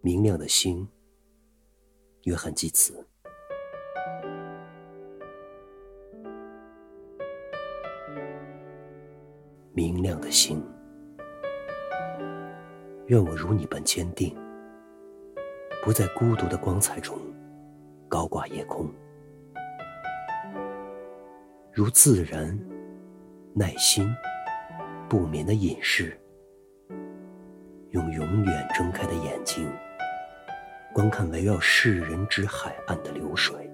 明亮的星，约翰基茨。明亮的星，愿我如你般坚定，不在孤独的光彩中高挂夜空，如自然、耐心、不眠的隐士，用永远睁开的眼睛。观看围绕世人之海岸的流水，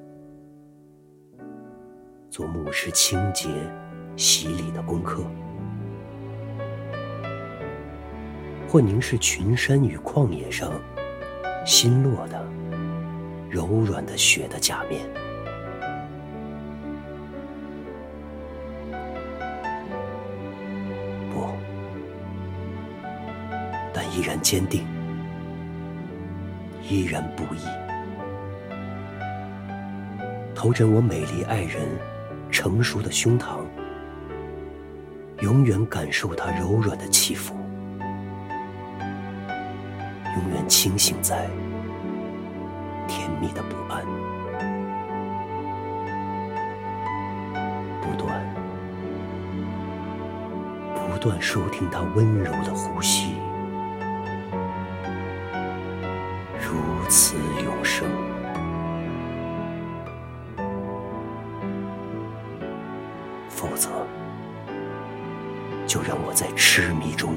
做牧师清洁洗礼的功课，或凝视群山与旷野上新落的柔软的雪的假面，不，但依然坚定。依然不易。头枕我美丽爱人成熟的胸膛，永远感受她柔软的起伏，永远清醒在甜蜜的不安，不断不断收听它温柔的呼吸。此永生，否则，就让我在痴迷中。